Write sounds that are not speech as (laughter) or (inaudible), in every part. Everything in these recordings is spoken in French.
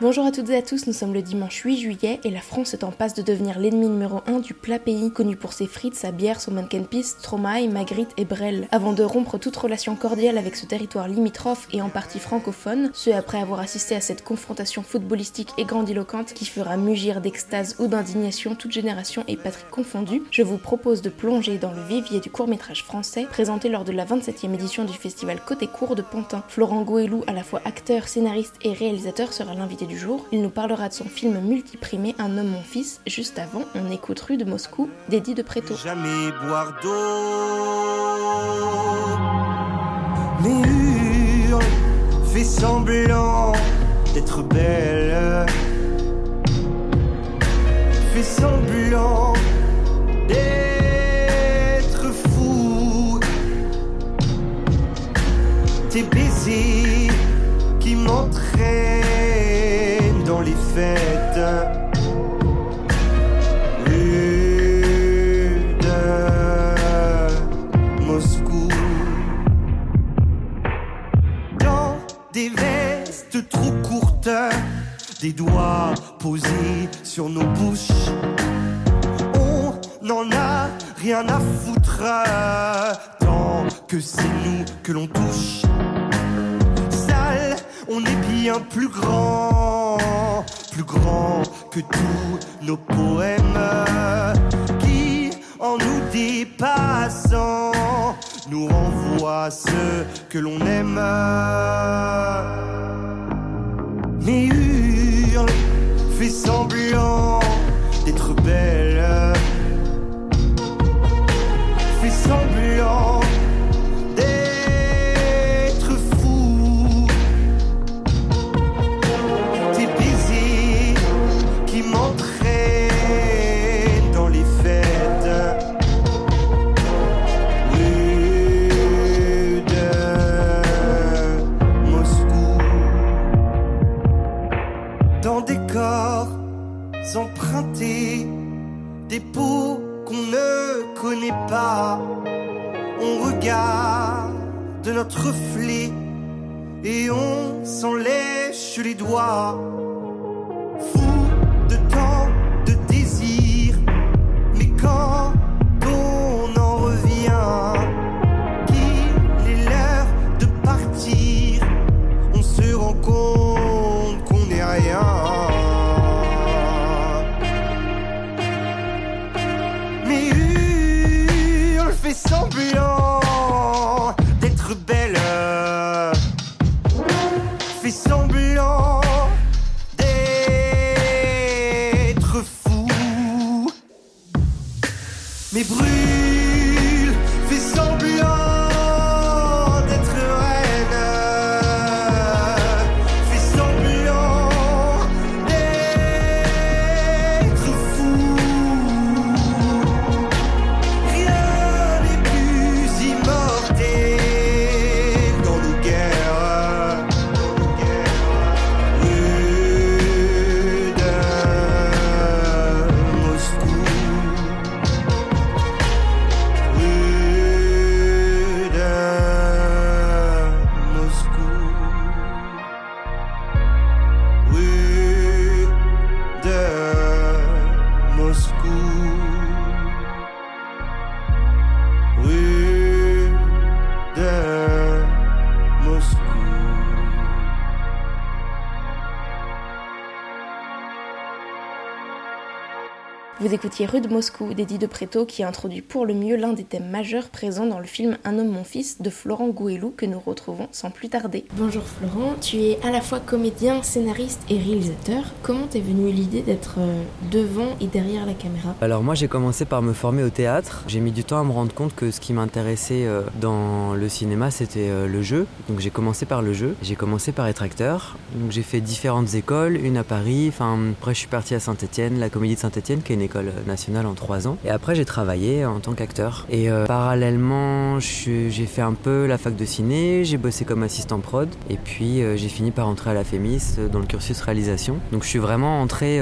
Bonjour à toutes et à tous, nous sommes le dimanche 8 juillet et la France est en passe de devenir l'ennemi numéro 1 du plat pays, connu pour ses frites, sa bière, son mannequin piste, Stromae, Magritte et Brel. Avant de rompre toute relation cordiale avec ce territoire limitrophe et en partie francophone, ce après avoir assisté à cette confrontation footballistique et grandiloquente qui fera mugir d'extase ou d'indignation toute génération et patrie confondue, je vous propose de plonger dans le vivier du court-métrage français présenté lors de la 27e édition du festival Côté Court de Pantin. Florent Goélou, à la fois acteur, scénariste et réalisateur, sera l'invité du jour. Il nous parlera de son film multiprimé Un homme mon fils. Juste avant, on écoute Rue de Moscou d'Eddie de Préto. Jamais boire d'eau. Mais hurle, fais semblant d'être belle. Fais semblant d'être fou. Tes baisers qui m'entraînent Moscou. Dans des vestes trop courtes, des doigts posés sur nos bouches. On n'en a rien à foutre tant que c'est nous que l'on touche. On est bien plus grand, plus grand que tous nos poèmes qui, en nous dépassant, nous renvoient ce que l'on aime. Mais hurle, fais semblant d'être belle. Pas. On regarde notre reflet et on s'en lèche les doigts. Vous écoutiez Rue de Moscou d'Eddie de Préto qui introduit pour le mieux l'un des thèmes majeurs présents dans le film Un homme mon fils de Florent Gouelou que nous retrouvons sans plus tarder. Bonjour Florent, tu es à la fois comédien, scénariste et réalisateur. Comment t'es venue l'idée d'être euh, devant et derrière la caméra? Alors moi j'ai commencé par me former au théâtre. J'ai mis du temps à me rendre compte que ce qui m'intéressait euh, dans le cinéma c'était euh, le jeu. Donc j'ai commencé par le jeu. J'ai commencé par être acteur. Donc j'ai fait différentes écoles, une à Paris. Enfin après je suis parti à Saint-Étienne, la Comédie de Saint-Étienne qui est une école l'école nationale en trois ans. Et après, j'ai travaillé en tant qu'acteur. Et euh, parallèlement, j'ai fait un peu la fac de ciné, j'ai bossé comme assistant prod. Et puis, euh, j'ai fini par entrer à la FEMIS dans le cursus réalisation. Donc, je suis vraiment entré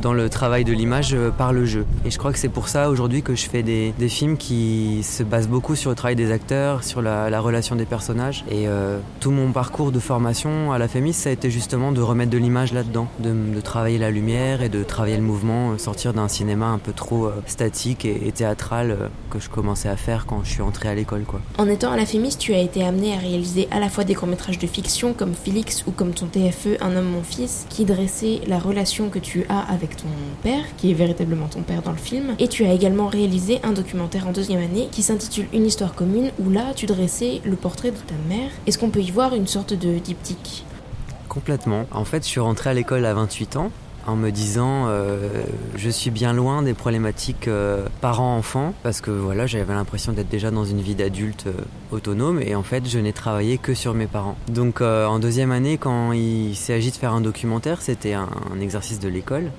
dans le travail de l'image par le jeu. Et je crois que c'est pour ça aujourd'hui que je fais des, films qui se basent beaucoup sur le travail des acteurs, sur la, relation des personnages. Et tout mon parcours de formation à la FEMIS, ça a été justement de remettre de l'image là-dedans, de, de travailler la lumière et de travailler le mouvement, sortir d'un cinéma un peu trop euh, statique et, théâtral euh, que je commençais à faire quand je suis entré à l'école. Quoi. En étant à la Fémis, tu as été amené à réaliser à la fois des courts-métrages de fiction comme Félix ou comme ton TFE Un homme, mon fils, qui dressait la relation que tu as avec ton père, qui est véritablement ton père dans le film. Et tu as également réalisé un documentaire en deuxième année qui s'intitule Une histoire commune, où là tu dressais le portrait de ta mère. Est-ce qu'on peut y voir une sorte de diptyque? Complètement. En fait, je suis rentré à l'école à 28 ans en me disant euh, je suis bien loin des problématiques euh, parents-enfants parce que voilà j'avais l'impression d'être déjà dans une vie d'adulte euh, autonome et en fait je n'ai travaillé que sur mes parents. Donc en deuxième année quand il s'agit de faire un documentaire c'était un, exercice de l'école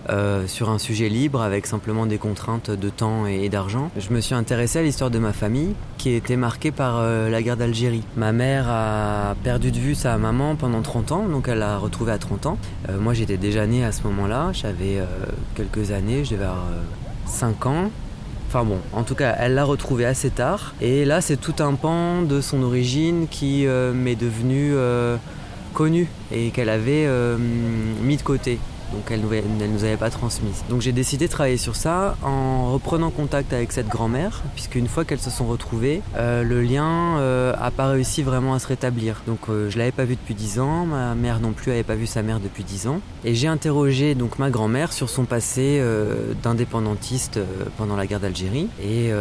sur un sujet libre avec simplement des contraintes de temps et, d'argent. Je me suis intéressé à l'histoire de ma famille qui était marquée par la guerre d'Algérie. Ma mère a perdu de vue sa maman pendant 30 ans donc elle l'a retrouvée à 30 ans. moi j'étais déjà né à ce moment-là j'avais euh, quelques années, je devais avoir 5 euh, ans. Enfin bon, en tout cas, elle l'a retrouvé assez tard. Et là, c'est tout un pan de son origine qui euh, m'est devenu connu et qu'elle avait mis de côté donc elle ne nous avait pas transmise. Donc j'ai décidé de travailler sur ça en reprenant contact avec cette grand-mère, puisque une fois qu'elles se sont retrouvées, euh, le lien euh, a pas réussi vraiment à se rétablir. Donc euh, je l'avais pas vue depuis 10 ans, ma mère non plus avait pas vu sa mère depuis 10 ans, et j'ai interrogé donc ma grand-mère sur son passé d'indépendantiste pendant la guerre d'Algérie, et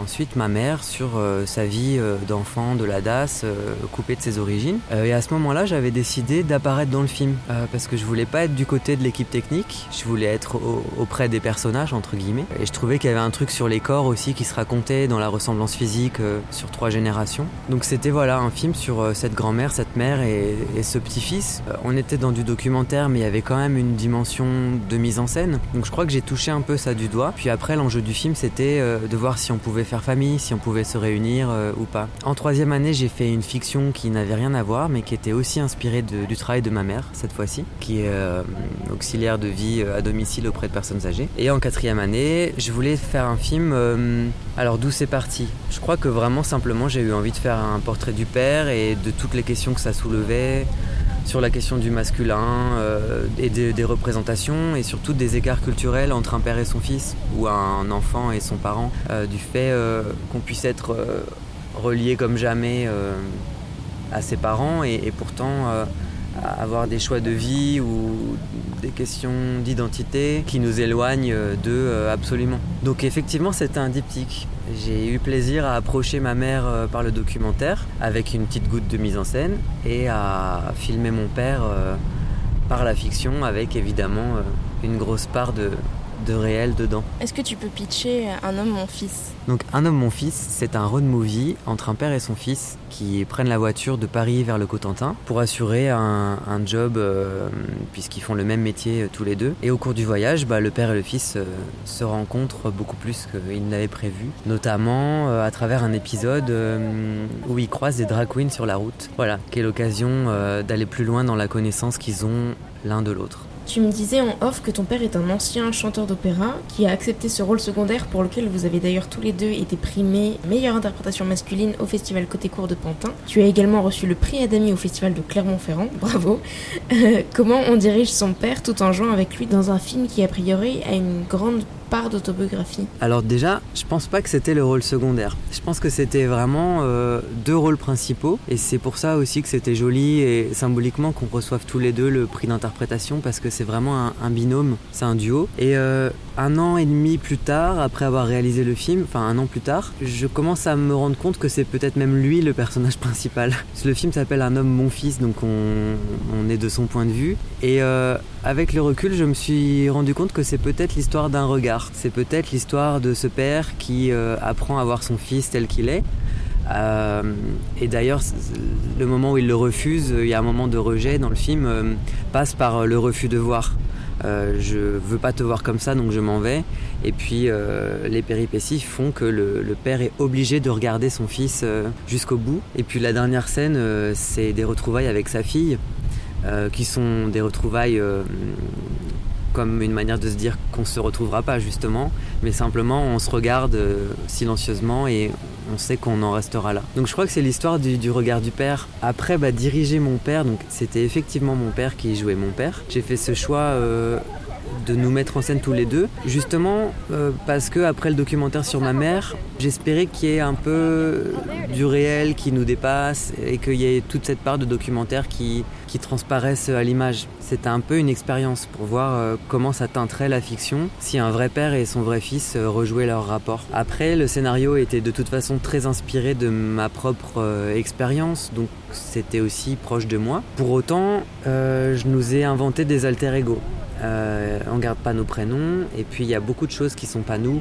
ensuite ma mère sur sa vie d'enfant de la DAS, coupée de ses origines. et à ce moment-là, j'avais décidé d'apparaître dans le film, parce que je voulais pas être du côté de l'équipe technique. Je voulais être auprès des personnages, entre guillemets. Et je trouvais qu'il y avait un truc sur les corps aussi qui se racontait dans la ressemblance physique euh, sur trois générations. Donc c'était voilà un film sur euh, cette grand-mère, cette mère et, ce petit-fils. Euh, on était dans du documentaire, mais il y avait quand même une dimension de mise en scène. Donc je crois que j'ai touché un peu ça du doigt. Puis après, l'enjeu du film, c'était de voir si on pouvait faire famille, si on pouvait se réunir ou pas. En troisième année, j'ai fait une fiction qui n'avait rien à voir, mais qui était aussi inspirée du travail de ma mère cette fois-ci, qui est de vie euh, à domicile auprès de personnes âgées. Et en quatrième année, je voulais faire un film. Euh, alors d'où c'est parti? Je crois que vraiment simplement j'ai eu envie de faire un portrait du père et de toutes les questions que ça soulevait sur la question du masculin euh, et des représentations et surtout des écarts culturels entre un père et son fils ou un enfant et son parent, du fait qu'on puisse être relié comme jamais à ses parents et pourtant avoir des choix de vie ou des questions d'identité qui nous éloignent d'eux euh, absolument. Donc effectivement c'était un diptyque. J'ai eu plaisir à approcher ma mère euh, par le documentaire avec une petite goutte de mise en scène et à filmer mon père euh, par la fiction avec évidemment une grosse part de, de réel dedans. Est-ce que tu peux pitcher Un homme, mon fils? Donc Un homme, mon fils, c'est un road movie entre un père et son fils qui prennent la voiture de Paris vers le Cotentin pour assurer un, job euh, puisqu'ils font le même métier euh, tous les deux. Et au cours du voyage, bah, le père et le fils euh, se rencontrent beaucoup plus qu'ils n'avaient prévu, notamment à travers un épisode où ils croisent des drag queens sur la route. Voilà, qui est l'occasion d'aller plus loin dans la connaissance qu'ils ont l'un de l'autre. Tu me disais en off que ton père est un ancien chanteur d'opéra qui a accepté ce rôle secondaire pour lequel vous avez d'ailleurs tous les deux été primés meilleure interprétation masculine au festival Côté Court de Pantin. Tu as également reçu le prix Adami au festival de Clermont-Ferrand, (laughs) bravo. Euh, comment on dirige son père tout en jouant avec lui dans un film qui a priori a une grande part d'autobiographie Alors déjà, je pense pas que c'était le rôle secondaire. Je pense que c'était vraiment euh, deux rôles principaux et c'est pour ça aussi que c'était joli et symboliquement qu'on reçoive tous les deux le prix d'interprétation parce que c'est vraiment un, binôme, c'est un duo. Et euh, un an et demi plus tard, après avoir réalisé le film, enfin un an plus tard, je commence à me rendre compte que c'est peut-être même lui le personnage (laughs) principal. Le film s'appelle Un homme, mon fils, donc on, est de son point de vue. Et euh, avec le recul, je me suis rendu compte que c'est peut-être l'histoire d'un regard. C'est peut-être l'histoire de ce père qui euh, apprend à voir son fils tel qu'il est. Euh, et d'ailleurs, le moment où il le refuse, il y a un moment de rejet dans le film, passe par le refus de voir. je veux pas te voir comme ça, donc je m'en vais. Et puis les péripéties font que le, père est obligé de regarder son fils jusqu'au bout. Et puis la dernière scène, c'est des retrouvailles avec sa fille, qui sont des retrouvailles comme une manière de se dire qu'on se retrouvera pas justement, mais simplement on se regarde euh, silencieusement et on sait qu'on en restera là. Donc je crois que c'est l'histoire du, regard du père. Après, bah, diriger mon père, donc c'était effectivement mon père qui jouait mon père. J'ai fait ce choix euh, de nous mettre en scène tous les deux, justement euh, parce que après le documentaire sur ma mère, j'espérais qu'il y ait un peu du réel qui nous dépasse et qu'il y ait toute cette part de documentaire qui, qui transparaisse à l'image. C'était un peu une expérience pour voir euh, comment ça teinterait la fiction si un vrai père et son vrai fils euh, rejouaient leur rapport. Après, le scénario était de toute façon très inspiré de ma propre expérience, donc c'était aussi proche de moi. Pour autant, je nous ai inventé des alter ego. Euh, on garde pas nos prénoms et puis il y a beaucoup de choses qui sont pas nous.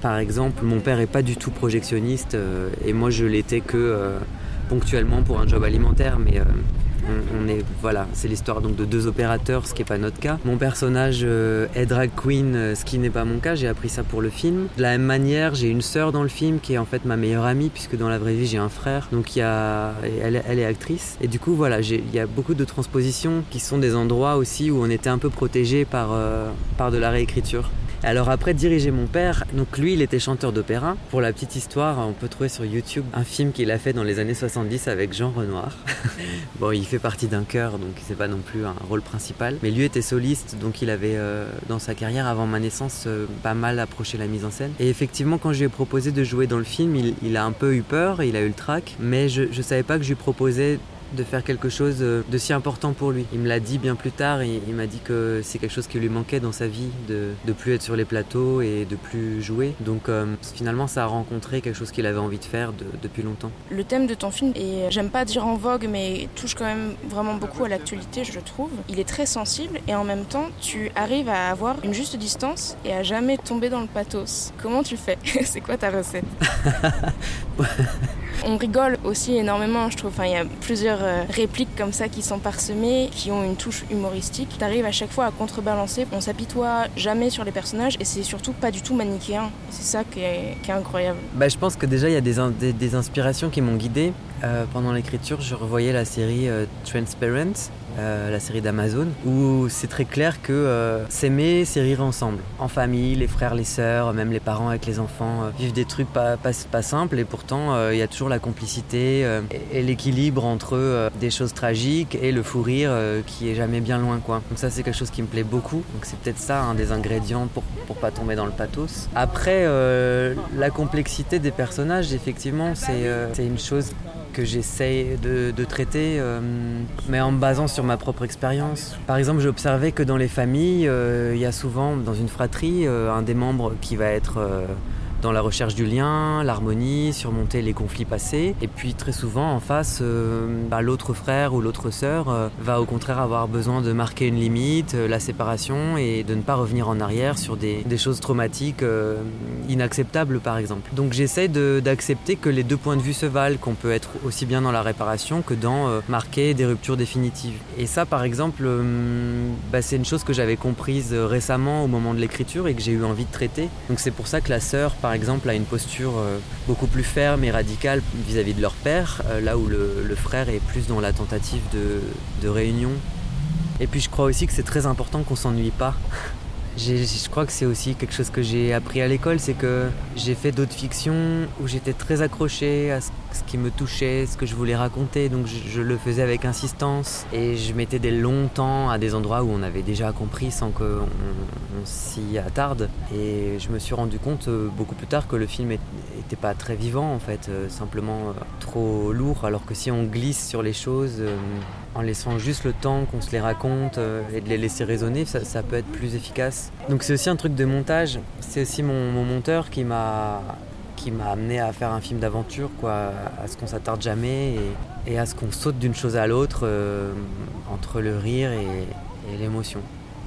Par exemple, mon père est pas du tout projectionniste euh, et moi je l'étais que euh, ponctuellement pour un job alimentaire, mais on, est voilà, c'est l'histoire donc de deux opérateurs, ce qui n'est pas notre cas. Mon personnage euh, est drag queen, euh, ce qui n'est pas mon cas. J'ai appris ça pour le film. De la même manière, j'ai une sœur dans le film qui est en fait ma meilleure amie, puisque dans la vraie vie j'ai un frère. Donc il y elle, est actrice. Et du coup voilà, il y a beaucoup de transpositions qui sont des endroits aussi où on était un peu protégé euh, par de la réécriture. Alors après, diriger mon père, donc lui, il était chanteur d'opéra. Pour la petite histoire, on peut trouver sur YouTube un film qu'il a fait dans les années 70 avec Jean Renoir. (laughs) bon, il fait partie d'un chœur, donc c'est pas non plus un rôle principal. Mais lui était soliste, donc il avait euh, dans sa carrière avant ma naissance euh, pas mal approché la mise en scène. Et effectivement, quand je lui ai proposé de jouer dans le film, il, a un peu eu peur, il a eu le trac, mais je, je savais pas que je lui proposais de faire quelque chose euh, de si important pour lui. Il me l'a dit bien plus tard, il, il m'a dit que c'est quelque chose qui lui manquait dans sa vie, de, de plus être sur les plateaux et de plus jouer. Donc euh, finalement ça a rencontré quelque chose qu'il avait envie de faire depuis longtemps. Le thème de ton film est, j'aime pas dire en vogue, mais touche quand même vraiment beaucoup à l'actualité, je trouve. Il est très sensible et en même temps tu arrives à avoir une juste distance et à jamais tomber dans le pathos. Comment tu fais? (laughs) C'est quoi ta recette? (laughs) On rigole aussi énormément, je trouve. Enfin, il y a plusieurs euh, répliques comme ça qui sont parsemées, qui ont une touche humoristique. Tu arrives à chaque fois à contrebalancer. On s'apitoie jamais sur les personnages et c'est surtout pas du tout manichéen. C'est ça qui est, incroyable. Bah, je pense que déjà, il y a des, des, inspirations qui m'ont guidé. Euh, pendant l'écriture, je revoyais la série euh, Transparent euh, la série d'Amazon, où c'est très clair que euh, s'aimer, c'est rire ensemble. En famille, les frères, les sœurs, même les parents avec les enfants, euh, vivent des trucs pas, pas, simples et pourtant il y a toujours la complicité et, l'équilibre entre des choses tragiques et le fou rire qui est jamais bien loin. Donc ça c'est quelque chose qui me plaît beaucoup. Donc c'est peut-être ça un des ingrédients pour, pour pas tomber dans le pathos. Après, la complexité des personnages, effectivement, c'est une chose que j'essaye de, traiter, mais en me basant sur ma propre expérience. Par exemple, j'ai observé que dans les familles, euh, il y a souvent, dans une fratrie, euh, un des membres qui va être euh, dans la recherche du lien, l'harmonie, surmonter les conflits passés. Et puis très souvent en face, euh, bah, l'autre frère ou l'autre sœur euh, va au contraire avoir besoin de marquer une limite, euh, la séparation et de ne pas revenir en arrière sur des, choses traumatiques inacceptables par exemple. Donc j'essaie d'accepter que les deux points de vue se valent, qu'on peut être aussi bien dans la réparation que dans marquer des ruptures définitives. Et ça par exemple, bah, c'est une chose que j'avais comprise récemment au moment de l'écriture et que j'ai eu envie de traiter. Donc c'est pour ça que la sœur par exemple, a une posture euh, beaucoup plus ferme et radicale vis-à-vis de leur père, euh, là où le, frère est plus dans la tentative de, réunion. Et puis je crois aussi que c'est très important qu'on s'ennuie pas. (laughs) je crois que c'est aussi quelque chose que j'ai appris à l'école, c'est que j'ai fait d'autres fictions où j'étais très accroché à ce qui me touchait, ce que je voulais raconter. Donc je, le faisais avec insistance et je mettais des longs temps à des endroits où on avait déjà compris sans qu'on on, s'y attarde. Et je me suis rendu compte euh, beaucoup plus tard que le film n'était pas très vivant en fait, euh, simplement euh, trop lourd. Alors que si on glisse sur les choses en laissant juste le temps qu'on se les raconte et de les laisser résonner, ça, peut être plus efficace. Donc c'est aussi un truc de montage. C'est aussi mon monteur qui m'a qui m'a amené à faire un film d'aventure, quoi, à ce qu'on s'attarde jamais et, à ce qu'on saute d'une chose à l'autre euh, entre le rire et l'émotion.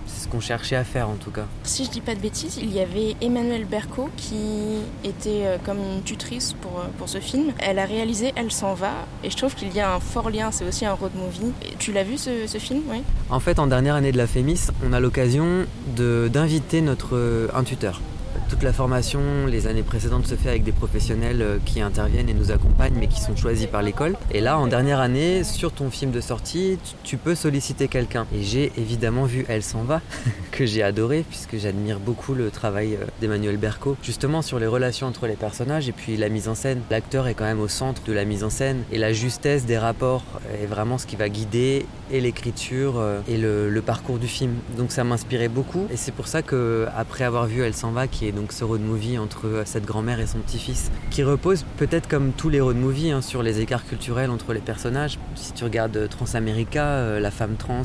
C'est ce qu'on cherchait à faire en tout cas. Si je dis pas de bêtises, il y avait Emmanuelle Berco qui était euh, comme une tutrice pour, euh, pour ce film. Elle a réalisé Elle s'en va et je trouve qu'il y a un fort lien, c'est aussi un road movie. tu l'as vu ce, ce film oui? En fait, en dernière année de la FEMIS, on a l'occasion d'inviter notre un tuteur toute la formation, les années précédentes, se fait avec des professionnels euh, qui interviennent et nous accompagnent, mais qui sont choisis par l'école. Et là, en dernière année, sur ton film de sortie, tu peux solliciter quelqu'un. Et j'ai évidemment vu Elle s'en va, (laughs) que j'ai adoré, puisque j'admire beaucoup le travail euh, d'Emmanuel Berco, justement sur les relations entre les personnages et puis la mise en scène. L'acteur est quand même au centre de la mise en scène, et la justesse des rapports est vraiment ce qui va guider et l'écriture euh, et le, le, parcours du film. Donc ça m'inspirait beaucoup, et c'est pour ça que après avoir vu Elle s'en va, qui est donc ce road movie entre euh, cette grand-mère et son petit-fils, qui repose peut-être comme tous les road movies hein, sur les écarts culturels entre les personnages. Si tu regardes euh, Transamerica, euh, la femme trans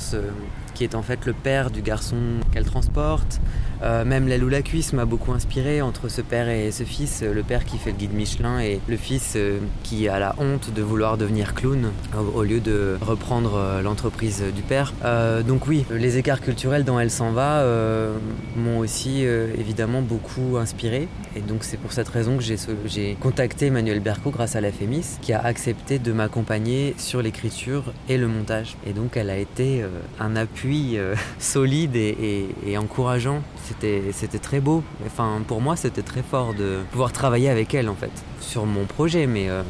qui est en fait le père du garçon qu'elle transporte. Euh, même la Cuisse m'a beaucoup inspiré entre ce père et ce fils, le père qui fait le guide Michelin et le fils euh, qui a la honte de vouloir devenir clown au, lieu de reprendre euh, l'entreprise du père. donc oui, les écarts culturels dans Elle s'en va m'ont aussi évidemment beaucoup inspiré et donc c'est pour cette raison que j'ai contacté Emmanuel Berco grâce à la FEMIS qui a accepté de m'accompagner sur l'écriture et le montage. Et donc elle a été un appui euh, (laughs) solide et, encourageant. C'était très beau. Enfin, pour moi, c'était très fort de pouvoir travailler avec elle, en fait, sur mon projet, mais euh,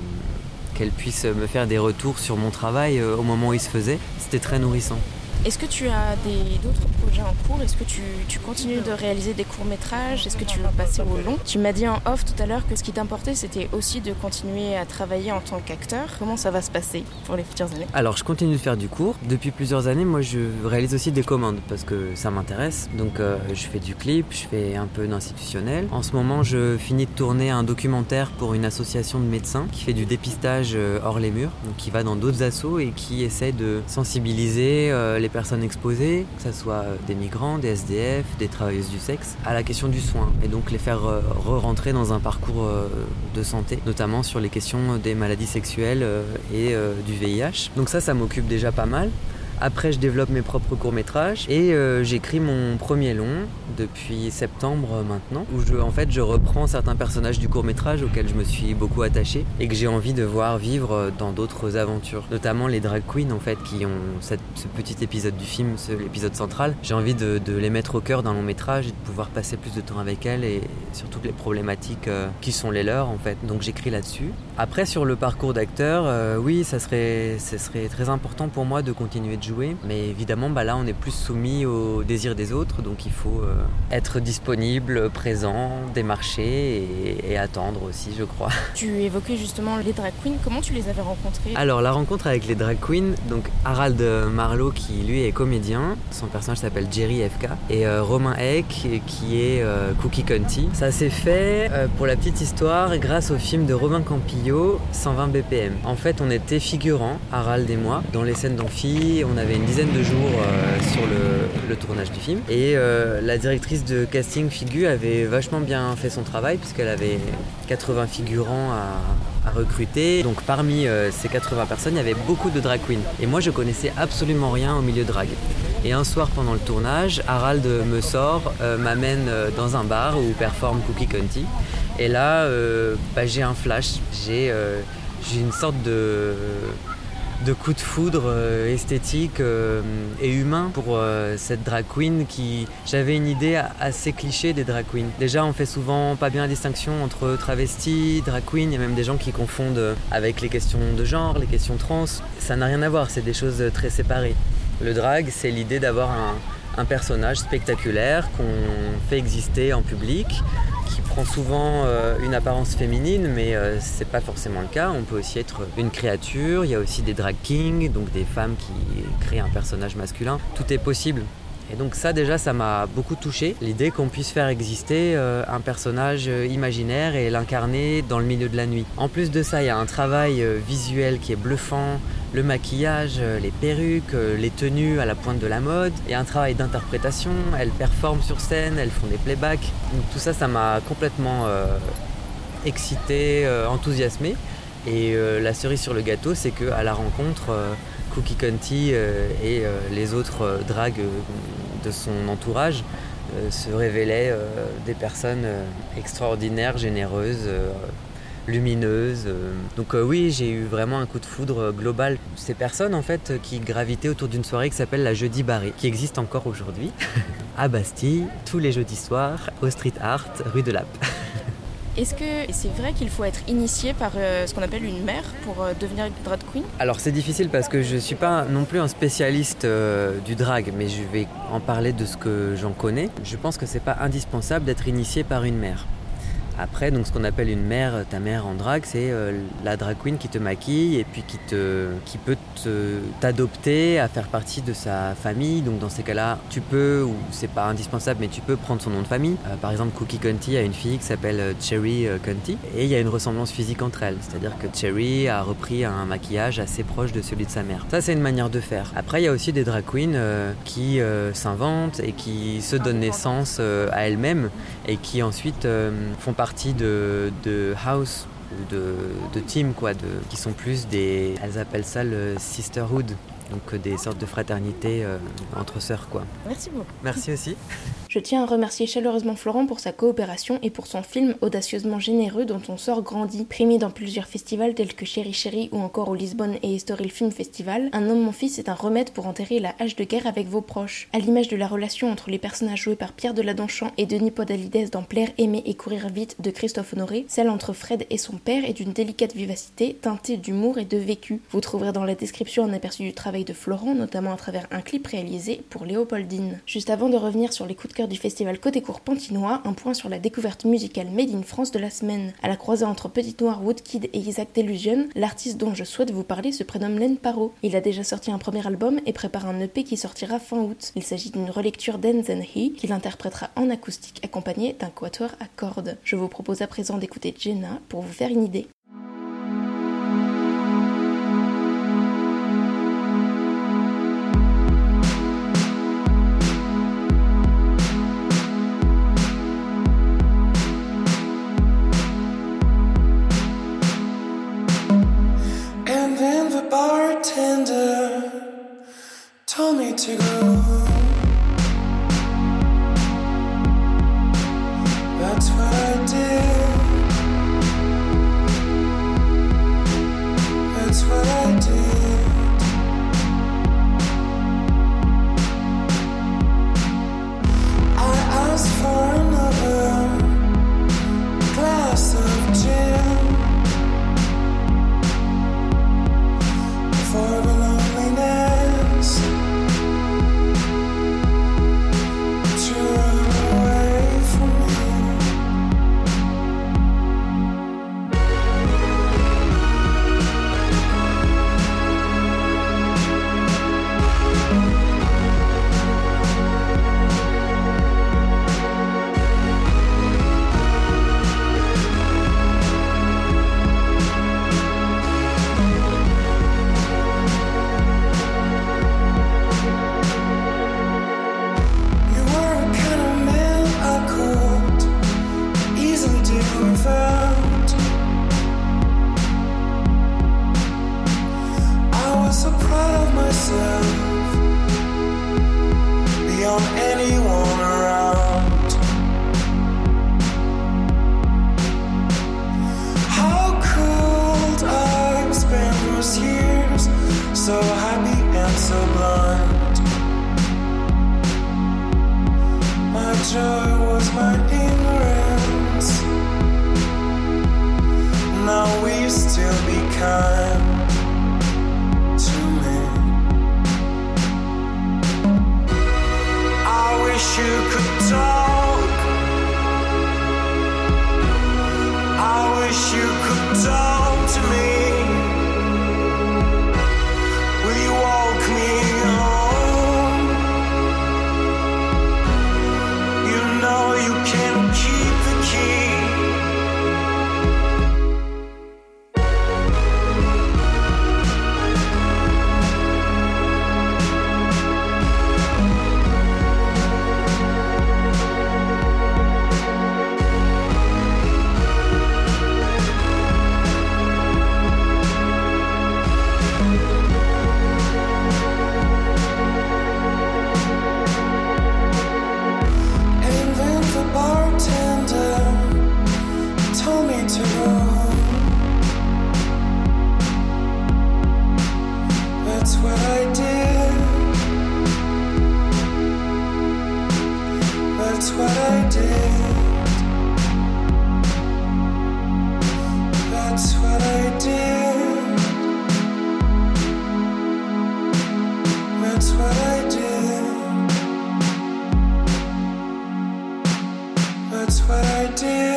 qu'elle puisse me faire des retours sur mon travail euh, au moment où il se faisait, c'était très nourrissant. Est-ce que tu as d'autres projets en cours? Est-ce que tu, continues de réaliser des courts-métrages? Est-ce que tu veux passer au long? Tu m'as dit en off tout à l'heure que ce qui t'importait, c'était aussi de continuer à travailler en tant qu'acteur. Comment ça va se passer pour les futures années? Alors, je continue de faire du cours. Depuis plusieurs années, moi, je réalise aussi des commandes parce que ça m'intéresse. Donc, euh, je fais du clip, je fais un peu d'institutionnel. En ce moment, je finis de tourner un documentaire pour une association de médecins qui fait du dépistage euh, hors les murs, donc qui va dans d'autres assos et qui essaie de sensibiliser euh, personnes exposées, que ce soit des migrants, des SDF, des travailleuses du sexe, à la question du soin et donc les faire euh, re-rentrer dans un parcours euh, de santé, notamment sur les questions des maladies sexuelles euh, et du VIH. Donc ça, ça m'occupe déjà pas mal. Après, je développe mes propres courts-métrages et euh, j'écris mon premier long depuis septembre maintenant, où je, en fait, je reprends certains personnages du court-métrage auxquels je me suis beaucoup attaché et que j'ai envie de voir vivre dans d'autres aventures, notamment les drag queens en fait qui ont ce petit épisode du film, l'épisode central. J'ai envie de, les mettre au cœur d'un long métrage et de pouvoir passer plus de temps avec elles et sur toutes les problématiques euh, qui sont les leurs en fait. Donc j'écris là-dessus. Après, sur le parcours d'acteur, euh, oui, ça serait, ça serait très important pour moi de continuer de jouer. Mais évidemment, bah là, on est plus soumis au désir des autres, donc il faut euh, être disponible, présent, démarcher et, et, attendre aussi, je crois. (laughs) Tu évoquais justement les drag queens. Comment tu les avais rencontrés Alors, la rencontre avec les drag queens, donc Harald Marlowe, qui lui est comédien, son personnage s'appelle Jerry FK, et euh, Romain Eck, qui est euh, Cookie Conti. Ça s'est fait, pour la petite histoire, grâce au film de Romain Campillo, 120 BPM. En fait, on était figurants, Harald et moi, dans les scènes d'amphi. On avait une dizaine de jours euh, sur le, tournage du film. Et euh, la directrice de casting Figu avait vachement bien fait son travail puisqu'elle avait 80 figurants à, recruter. Donc parmi euh, ces 80 personnes, il y avait beaucoup de drag queens. Et moi, je connaissais absolument rien au milieu drag. Et un soir pendant le tournage, Harald me sort, m'amène dans un bar où performe Cookie Conti. Et là, bah, j'ai un flash. J'ai une sorte de de coups de foudre euh, esthétique euh, et humain pour euh, cette drag queen qui j'avais une idée assez cliché des drag queens. Déjà on fait souvent pas bien la distinction entre travesti, drag queen, il y a même des gens qui confondent avec les questions de genre, les questions trans. Ça n'a rien à voir, c'est des choses très séparées. Le drag c'est l'idée d'avoir un personnage spectaculaire qu'on fait exister en public, qui prend souvent euh, une apparence féminine, mais euh, c'est pas forcément le cas. On peut aussi être une créature. Il y a aussi des drag kings, donc des femmes qui créent un personnage masculin. Tout est possible. Et donc ça déjà ça m'a beaucoup touché, l'idée qu'on puisse faire exister euh, un personnage imaginaire et l'incarner dans le milieu de la nuit. En plus de ça, il y a un travail visuel qui est bluffant, le maquillage, euh, les perruques, euh, les tenues à la pointe de la mode. A un travail d'interprétation, elles performent sur scène, elles font des playbacks. tout ça, ça m'a complètement euh, excité, enthousiasmé. Et la cerise sur le gâteau, c'est qu'à la rencontre, Cookie Conti et les autres dragues de son entourage se révélaient des personnes extraordinaires, généreuses, lumineuse. Euh. Donc euh, oui, j'ai eu vraiment un coup de foudre euh, global. Ces personnes en fait qui gravitaient autour d'une soirée qui s'appelle la Jeudi Barré, qui existe encore aujourd'hui, (laughs) à Bastille, tous les jeudis soirs, au Street Art, rue de Lappe. (laughs) Est-ce que c'est vrai qu'il faut être initié par ce qu'on appelle une mère pour devenir drag queen? Alors c'est difficile parce que je ne suis pas non plus un spécialiste du drag, mais je vais en parler de ce que j'en connais. Je pense que c'est pas indispensable d'être initié par une mère. Après, donc ce qu'on appelle une mère, ta mère en drague, c'est euh, la drag queen qui te maquille et puis qui, te, qui peut t'adopter à faire partie de sa famille. Donc dans ces cas-là, tu peux, ou c'est pas indispensable, mais tu peux prendre son nom de famille. Euh, par exemple, Cookie Conti a une fille qui s'appelle euh, Cherry Conti et il y a une ressemblance physique entre elles. C'est-à-dire que Cherry a repris un maquillage assez proche de celui de sa mère. Ça, c'est une manière de faire. Après, il y a aussi des drag queens qui s'inventent et qui se donnent naissance à elles-mêmes et qui ensuite font partie partie de, de house ou de, de team quoi, de, qui sont plus des, elles appellent ça le sisterhood, donc des sortes de fraternité euh, entre sœurs quoi. Merci beaucoup. Merci aussi. (laughs) Je tiens à remercier chaleureusement Florent pour sa coopération et pour son film audacieusement généreux dont on sort grandi. Primé dans plusieurs festivals tels que Chéri Chéri ou encore au Lisbonne et Estoril Film Festival, Un homme mon fils est un remède pour enterrer la hache de guerre avec vos proches. À l'image de la relation entre les personnages joués par Pierre Deladonchamp et Denis Podalides dans Plaire, aimer et courir vite de Christophe Honoré, celle entre Fred et son père est d'une délicate vivacité, teintée d'humour et de vécu. Vous trouverez dans la description un aperçu du travail de Florent, notamment à travers un clip réalisé pour Léopoldine. Juste avant de revenir sur les coups de cœur du festival Côté Court Pantinois, un point sur la découverte musicale Made in France de la semaine. À la croisée entre Petite Noire, Woodkid et Isaac Delusion, l'artiste dont je souhaite vous parler se prénomme Len Paro. Il a déjà sorti un premier album et prépare un EP qui sortira fin août. Il s'agit d'une relecture d'Enzen He qu'il interprétera en acoustique accompagné d'un quatuor à cordes. Je vous propose à présent d'écouter Jenna pour vous faire une idée. To go. you could talk. that's what I did.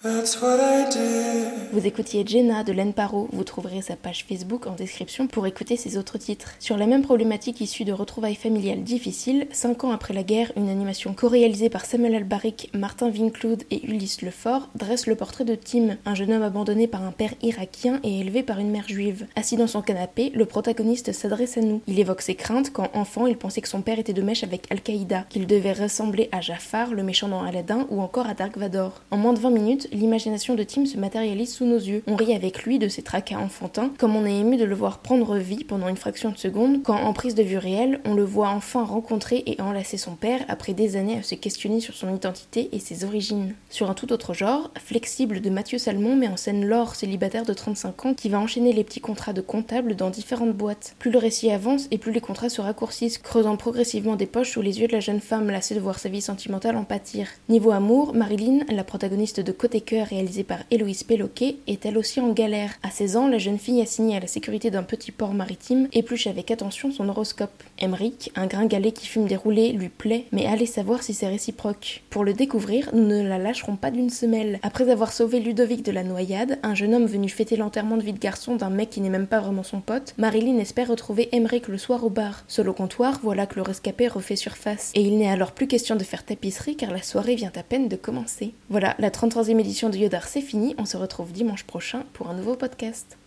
Vous écoutiez Jenna de Len Paro, vous trouverez sa page Facebook en description pour écouter ses autres titres. Sur la même problématique issue de retrouvailles familiales difficiles, cinq ans après la guerre, une animation co-réalisée par Samuel Albaric, Martin Vincloud et Ulysse Lefort dresse le portrait de Tim, un jeune homme abandonné par un père irakien et élevé par une mère juive. Assis dans son canapé, le protagoniste s'adresse à nous. Il évoque ses craintes quand enfant il pensait que son père était de mèche avec Al-Qaïda, qu'il devait ressembler à Jafar, le méchant dans Aladdin, ou encore à Dark Vador. En moins de 20 minutes, l'imagination de Tim se matérialise sous nos yeux. On rit avec lui de ses tracas enfantins, comme on est ému de le voir prendre vie pendant une fraction de seconde, quand en prise de vue réelle, on le voit enfin rencontrer et enlacer son père après des années à se questionner sur son identité et ses origines. Sur un tout autre genre, Flexible de Mathieu Salmon met en scène Laure, célibataire de 35 ans, qui va enchaîner les petits contrats de comptable dans différentes boîtes. Plus le récit avance et plus les contrats se raccourcissent, creusant progressivement des poches sous les yeux de la jeune femme lassée de voir sa vie sentimentale en pâtir. Niveau amour, Marilyn, la protagoniste de Côté Cœur réalisée par Héloïse Péloquet, est elle aussi en galère. À 16 ans, la jeune fille assignée à la sécurité d'un petit port maritime épluche avec attention son horoscope. Emmerich, un gringalet qui fume des roulés, lui plaît, mais allez savoir si c'est réciproque. Pour le découvrir, nous ne la lâcherons pas d'une semelle. Après avoir sauvé Ludovic de la noyade, un jeune homme venu fêter l'enterrement de vie de garçon d'un mec qui n'est même pas vraiment son pote, Marilyn espère retrouver Emmerich le soir au bar. Seul au comptoir, voilà que le rescapé refait surface. Et il n'est alors plus question de faire tapisserie car la soirée vient à peine de commencer. Voilà, la 33e édition de Yodar c'est fini, on se retrouve dimanche prochain pour un nouveau podcast.